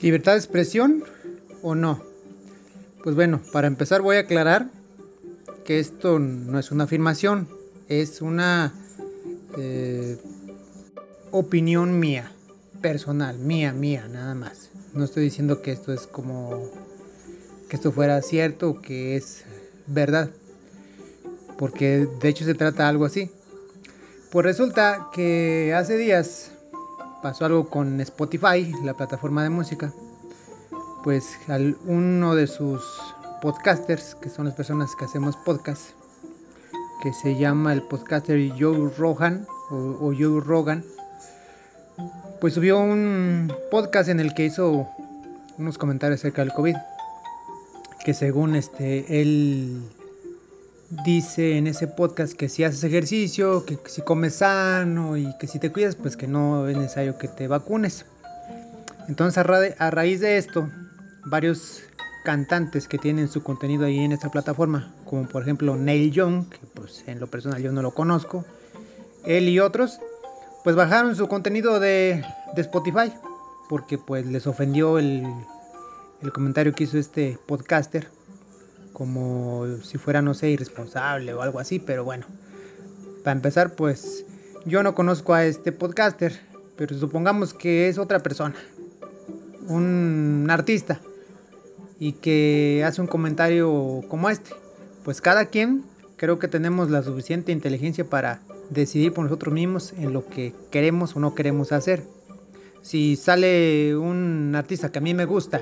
¿Libertad de expresión o no? Pues bueno, para empezar voy a aclarar que esto no es una afirmación, es una eh, opinión mía, personal, mía, mía, nada más. No estoy diciendo que esto es como que esto fuera cierto que es verdad, porque de hecho se trata algo así. Pues resulta que hace días pasó algo con Spotify, la plataforma de música. Pues al, uno de sus podcasters, que son las personas que hacemos podcast, que se llama el podcaster Joe Rogan o, Joe Rogan, pues subió un podcast en el que hizo unos comentarios acerca del COVID, que según este él dice en ese podcast que si haces ejercicio, que si comes sano y que si te cuidas, pues que no es necesario que te vacunes. Entonces a, raíz de esto, varios cantantes que tienen su contenido ahí en esta plataforma, como por ejemplo Neil Young, que pues en lo personal yo no lo conozco, él y otros, pues bajaron su contenido de, Spotify, porque pues les ofendió el, el comentario que hizo este podcaster como si fuera, no sé, irresponsable o algo así, pero bueno, para empezar, pues yo no conozco a este podcaster, pero supongamos que es otra persona, un artista, y que hace un comentario como este. Pues cada quien creo que tenemos la suficiente inteligencia para decidir por nosotros mismos en lo que queremos o no queremos hacer. Si sale un artista que a mí me gusta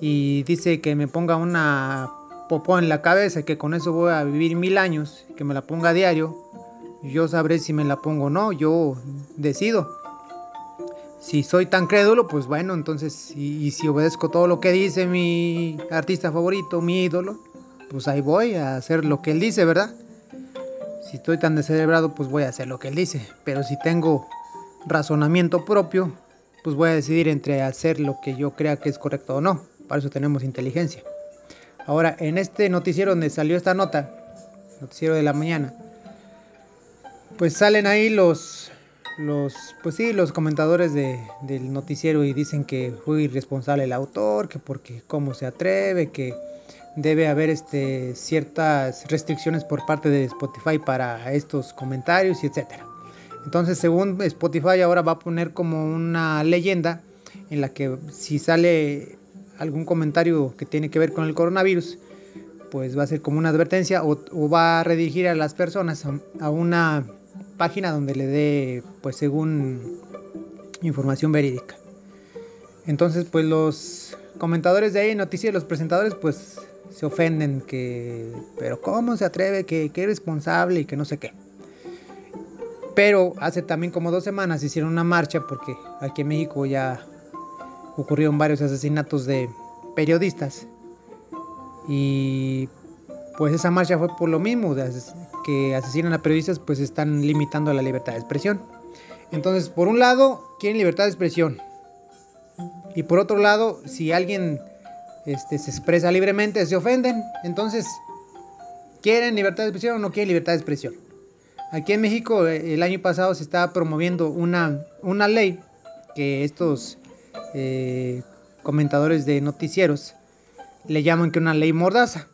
y dice que me ponga una popó en la cabeza que con eso voy a vivir mil años, que me la ponga a diario, yo sabré si me la pongo o no, yo decido. Si soy tan crédulo, pues bueno, entonces, y, si obedezco todo lo que dice mi artista favorito, mi ídolo, pues ahí voy a hacer lo que él dice, ¿verdad? Si estoy tan descerebrado, pues voy a hacer lo que él dice. Pero si tengo razonamiento propio, pues voy a decidir entre hacer lo que yo crea que es correcto o no. Para eso tenemos inteligencia. Ahora, en este noticiero donde salió esta nota, noticiero de la mañana, pues salen ahí los, los, pues sí, los comentadores del noticiero y dicen que fue irresponsable el autor, que porque cómo se atreve, que debe haber este, ciertas restricciones por parte de Spotify para estos comentarios y etcétera. Entonces, según Spotify ahora va a poner como una leyenda en la que si sale algún comentario que tiene que ver con el coronavirus, pues va a ser como una advertencia o, va a redirigir a las personas a, una página donde le dé, pues según información verídica. Entonces, pues los comentadores de ahí, noticias, los presentadores, pues se ofenden que, pero ¿cómo se atreve? Que, que responsable y que no sé qué. Pero hace también como dos semanas hicieron una marcha porque aquí en México ya ocurrieron varios asesinatos de periodistas. Y pues esa marcha fue por lo mismo, que asesinan a periodistas, pues están limitando la libertad de expresión. Entonces, por un lado, quieren libertad de expresión. Y por otro lado, si alguien este, se expresa libremente, se ofenden. Entonces, ¿quieren libertad de expresión o no quieren libertad de expresión? Aquí en México, el año pasado se estaba promoviendo una, una ley que estos eh, comentadores de noticieros le llaman que una ley mordaza.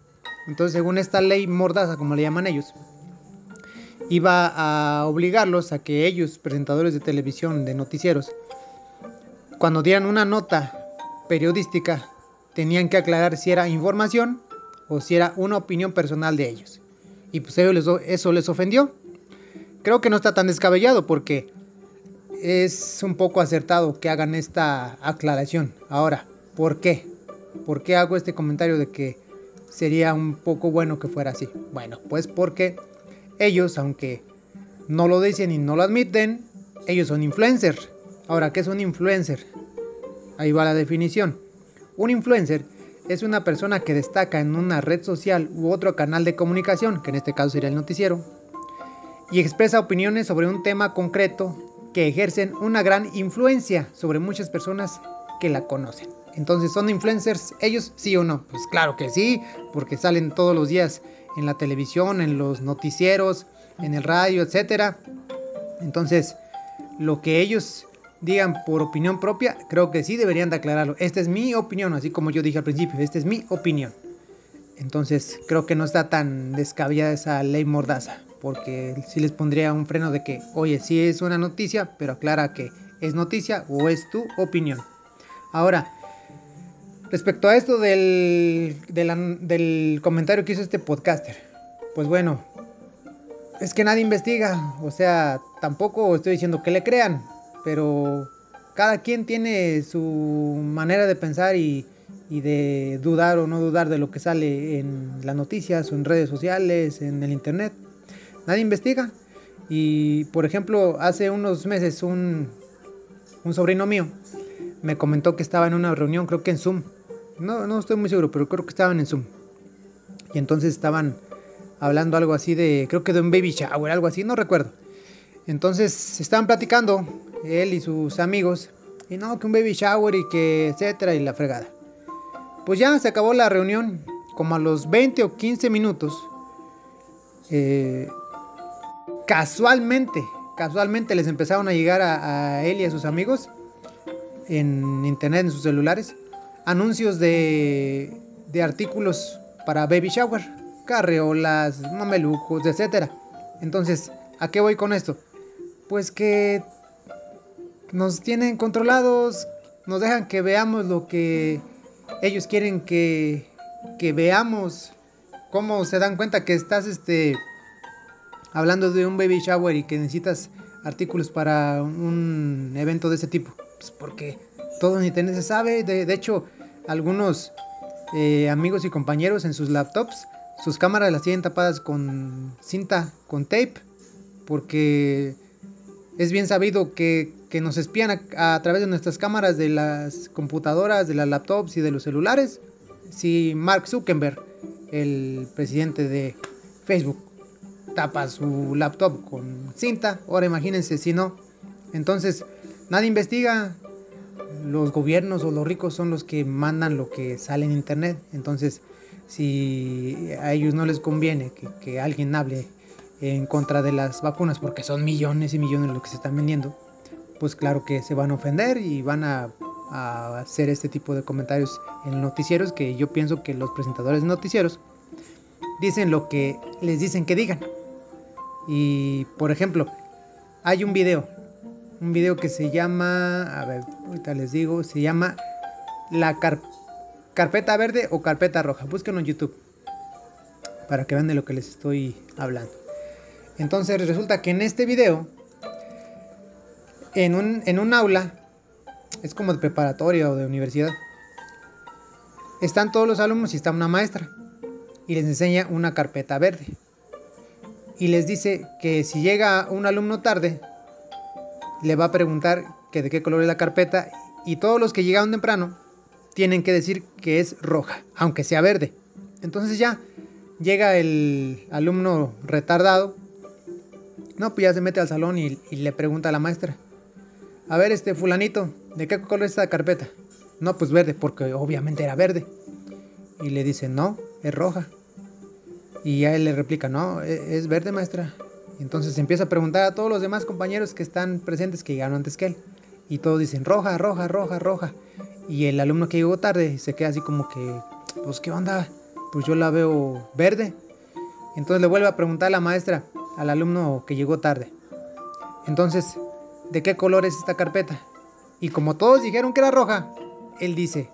Entonces, según esta ley mordaza, como le llaman ellos, iba a obligarlos a que ellos, presentadores de televisión, de noticieros, cuando dieran una nota periodística, tenían que aclarar si era información o si era una opinión personal de ellos. Y pues eso les ofendió. Creo que no está tan descabellado porque es un poco acertado que hagan esta aclaración. Ahora, ¿por qué? ¿Por qué hago este comentario de que sería un poco bueno que fuera así? Bueno, pues porque ellos, aunque no lo dicen y no lo admiten, ellos son influencers. Ahora, ¿qué es un influencer? Ahí va la definición. Un influencer es una persona que destaca en una red social u otro canal de comunicación, que en este caso sería el noticiero, y expresa opiniones sobre un tema concreto que ejercen una gran influencia sobre muchas personas que la conocen. Entonces, ¿son influencers ellos? ¿Sí o no? Pues claro que sí, porque salen todos los días en la televisión, en los noticieros, en el radio, etc. Entonces, lo que ellos digan por opinión propia, creo que sí deberían de aclararlo. Esta es mi opinión, así como yo dije al principio, esta es mi opinión. Entonces creo que no está tan descabellada esa ley mordaza, porque sí les pondría un freno de que, oye, sí es una noticia, pero aclara que es noticia o es tu opinión. Ahora, respecto a esto del, del comentario que hizo este podcaster, pues bueno, es que nadie investiga, o sea, tampoco estoy diciendo que le crean, pero cada quien tiene su manera de pensar y, de dudar o no dudar de lo que sale en las noticias en redes sociales, en el internet. Nadie investiga. Y por ejemplo, hace unos meses un, un sobrino mío me comentó que estaba en una reunión, creo que en Zoom. No, no estoy muy seguro, pero creo que estaban en Zoom. Y entonces estaban hablando algo así de, creo que de un baby shower, algo así, no recuerdo. Entonces estaban platicando él y sus amigos, y no, que un baby shower y que etcétera y la fregada. Pues ya se acabó la reunión, como a los 20 o 15 minutos, eh, casualmente, casualmente les empezaron a llegar a, él y a sus amigos en internet, en sus celulares, anuncios de, de artículos para baby shower, carreolas, mamelucos, etcétera. Entonces, ¿a qué voy con esto? Pues que nos tienen controlados, nos dejan que veamos lo que ellos quieren que, que veamos, cómo se dan cuenta que estás este hablando de un baby shower y que necesitas artículos para un evento de ese tipo. Pues porque todo en internet se sabe. De, hecho, algunos eh, amigos y compañeros en sus laptops, sus cámaras las tienen tapadas con cinta, con tape, porque es bien sabido que, nos espían a, través de nuestras cámaras de las computadoras, de las laptops y de los celulares. Si Mark Zuckerberg, el presidente de Facebook, tapa su laptop con cinta, ahora imagínense si no. Entonces, nadie investiga. Los gobiernos o los ricos son los que mandan lo que sale en internet. Entonces, si a ellos no les conviene que, alguien hable en contra de las vacunas, porque son millones y millones lo que se están vendiendo, pues claro que se van a ofender y van a, hacer este tipo de comentarios en noticieros que yo pienso que los presentadores de noticieros dicen lo que les dicen que digan. Y por ejemplo, hay un video, un video que se llama, a ver, ahorita les digo, se llama la carpeta verde o carpeta roja. Búsquenlo en YouTube para que vean de lo que les estoy hablando. Entonces resulta que en este video, en un, en un aula, es como de preparatoria o de universidad, están todos los alumnos y está una maestra y les enseña una carpeta verde. Y les dice que si llega un alumno tarde, le va a preguntar que de qué color es la carpeta y todos los que llegaron temprano tienen que decir que es roja, aunque sea verde. Entonces ya llega el alumno retardado no, pues ya se mete al salón y, le pregunta a la maestra. A ver, este fulanito, ¿de qué color es esta carpeta? No, pues verde, porque obviamente era verde. Y le dice, no, es roja. Y ya él le replica, no, e, es verde, maestra. Entonces empieza a preguntar a todos los demás compañeros que están presentes, que llegaron antes que él. Y todos dicen, roja, roja, roja, roja. Y el alumno que llegó tarde se queda así como que, pues, ¿qué onda? Pues yo la veo verde. Entonces le vuelve a preguntar a la maestra, al alumno que llegó tarde. Entonces, ¿de qué color es esta carpeta? Y como todos dijeron que era roja, él dice,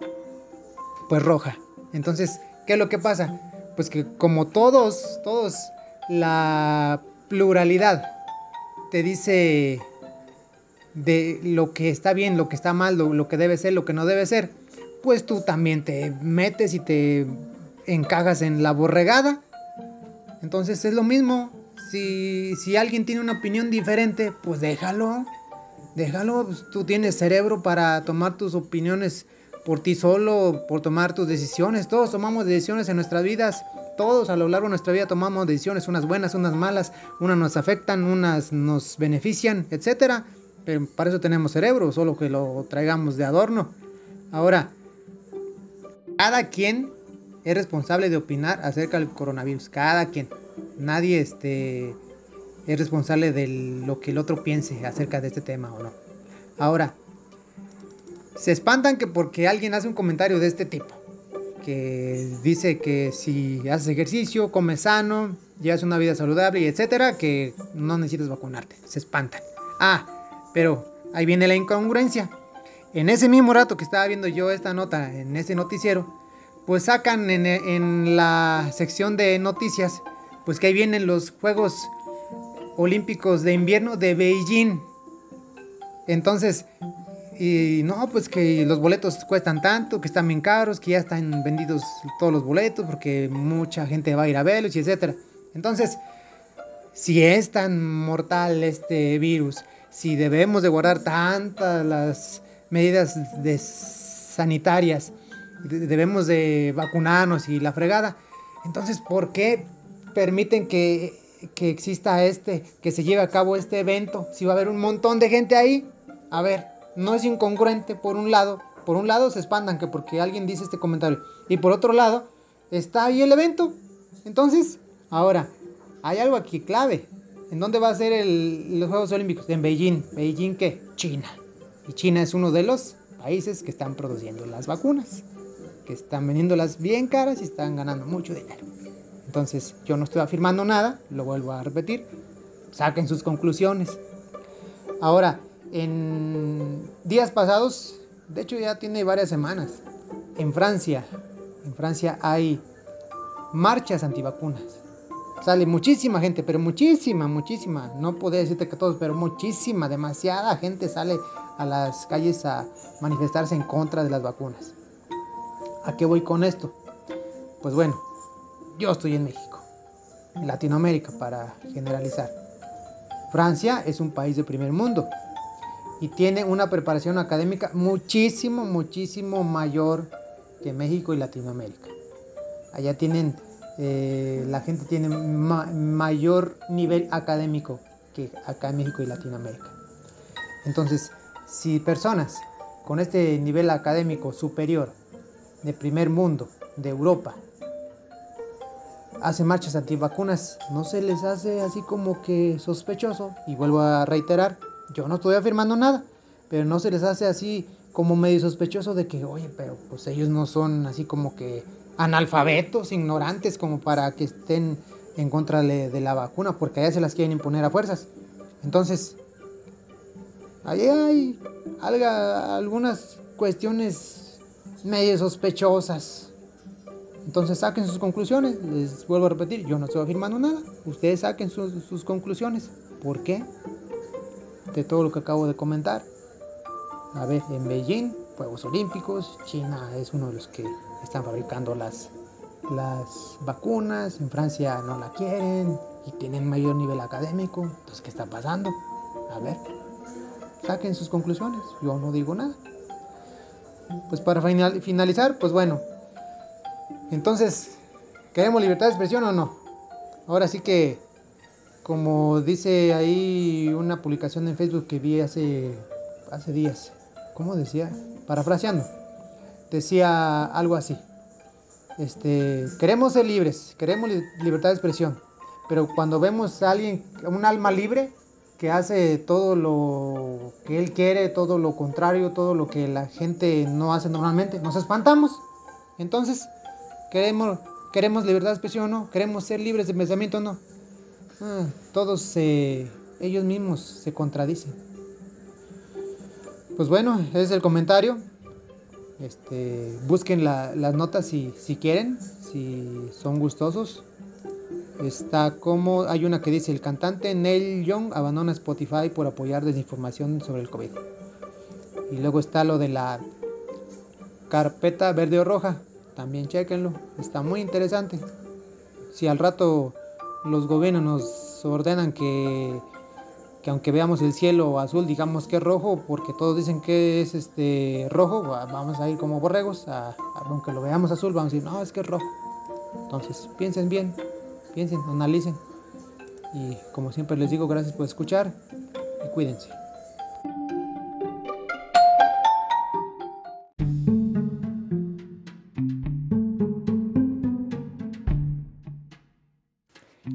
pues roja. Entonces, ¿qué es lo que pasa? Pues que como todos, todos, la pluralidad te dice de lo que está bien, lo que está mal, lo, que debe ser, lo que no debe ser, pues tú también te metes y te encajas en la borregada. Entonces es lo mismo, si, alguien tiene una opinión diferente, pues déjalo. Déjalo, pues, tú tienes cerebro para tomar tus opiniones por ti solo, por tomar tus decisiones. Todos tomamos decisiones en nuestras vidas. Todos a lo largo de nuestra vida tomamos decisiones, unas buenas, unas malas, unas nos afectan, unas nos benefician, etc. Pero para eso tenemos cerebro, solo que lo traigamos de adorno. Ahora, cada quien es responsable de opinar acerca del coronavirus. Cada quien nadie este, es responsable de lo que el otro piense acerca de este tema o no. Ahora, se espantan que porque alguien hace un comentario de este tipo, que dice que si haces ejercicio, comes sano, llevas una vida saludable y etcétera, que no necesitas vacunarte. Se espantan. Ah, pero ahí viene la incongruencia. En ese mismo rato que estaba viendo yo esta nota en ese noticiero, pues sacan en, en la sección de noticias, pues que ahí vienen los Juegos Olímpicos de Invierno de Beijing. Entonces, y no, pues que los boletos cuestan tanto, que están bien caros, que ya están vendidos todos los boletos porque mucha gente va a ir a verlos y etcétera. Entonces, si es tan mortal este virus, si debemos de guardar tantas las medidas sanitarias, debemos de vacunarnos y la fregada, entonces, ¿por qué permiten que, que exista este, que se lleve a cabo este evento? Si va a haber un montón de gente ahí, a ver, no es incongruente por un lado, por un lado se espantan que porque alguien dice este comentario y por otro lado está ahí el evento. Entonces, ahora, hay algo aquí clave. ¿En dónde va a ser los Juegos Olímpicos? En Beijing. ¿Beijing qué? China. Y China es uno de los países que están produciendo las vacunas, que están vendiéndolas bien caras y están ganando mucho dinero. Entonces, yo no estoy afirmando nada, lo vuelvo a repetir. Saquen sus conclusiones. Ahora, en días pasados, de hecho ya tiene varias semanas, en Francia, en Francia hay marchas antivacunas. Sale muchísima gente, pero muchísima, muchísima. No podría decirte que todos, pero muchísima, demasiada gente sale a las calles a manifestarse en contra de las vacunas. ¿A qué voy con esto? Pues bueno, yo estoy en México, en Latinoamérica para generalizar. Francia es un país de primer mundo y tiene una preparación académica muchísimo, muchísimo mayor que México y Latinoamérica. Allá tienen eh, la gente tiene mayor nivel académico que acá en México y Latinoamérica. Entonces, si personas con este nivel académico superior de primer mundo, de Europa, hacen marchas antivacunas, no se les hace así como que sospechoso. Y vuelvo a reiterar, yo no estoy afirmando nada, pero no se les hace así como medio sospechoso de que, oye, pero pues ellos no son así como que analfabetos, ignorantes, como para que estén en contra de, la vacuna, porque allá se las quieren imponer a fuerzas. Entonces, ahí hay algunas cuestiones medio sospechosas. Entonces saquen sus conclusiones. Les vuelvo a repetir, yo no estoy afirmando nada. Ustedes saquen sus, sus conclusiones. ¿Por qué? De todo lo que acabo de comentar. A ver, en Beijing, Juegos Olímpicos, China es uno de los que están fabricando las, las vacunas, en Francia no la quieren y tienen mayor nivel académico. Entonces, ¿qué está pasando? A ver, saquen sus conclusiones, yo no digo nada. Pues para finalizar, pues bueno, entonces, ¿queremos libertad de expresión o no? Ahora sí que, como dice ahí una publicación en Facebook que vi hace, hace días, ¿cómo decía? Parafraseando decía algo así. Este, queremos ser libres, queremos libertad de expresión, pero cuando vemos a alguien, un alma libre, que hace todo lo que él quiere, todo lo contrario, todo lo que la gente no hace normalmente, nos espantamos. Entonces, queremos, queremos libertad de expresión o no, queremos ser libres de pensamiento o no. Ah, todos ellos mismos se contradicen. Pues bueno, ese es el comentario. Este, busquen las notas si, si quieren, si son gustosos. Está como, hay una que dice, el cantante Neil Young abandona Spotify por apoyar desinformación sobre el COVID. Y luego está lo de la carpeta verde o roja, también chequenlo, está muy interesante. Si al rato los gobiernos nos ordenan que que aunque veamos el cielo azul, digamos que es rojo, porque todos dicen que es este rojo, vamos a ir como borregos, aunque lo veamos azul, vamos a decir, no, es que es rojo. Entonces, piensen bien, piensen, analicen. Y como siempre les digo, gracias por escuchar y cuídense.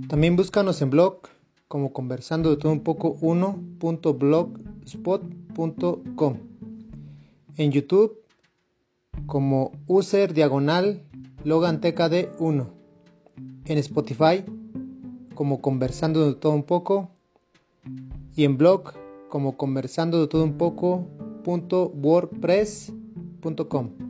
También búscanos en blog como conversando de todo un poco 1.blogspot.com. En YouTube como user diagonal Logan TKD 1. En Spotify como conversando de todo un poco. Y en blog como conversando de todo un poco.wordpress.com.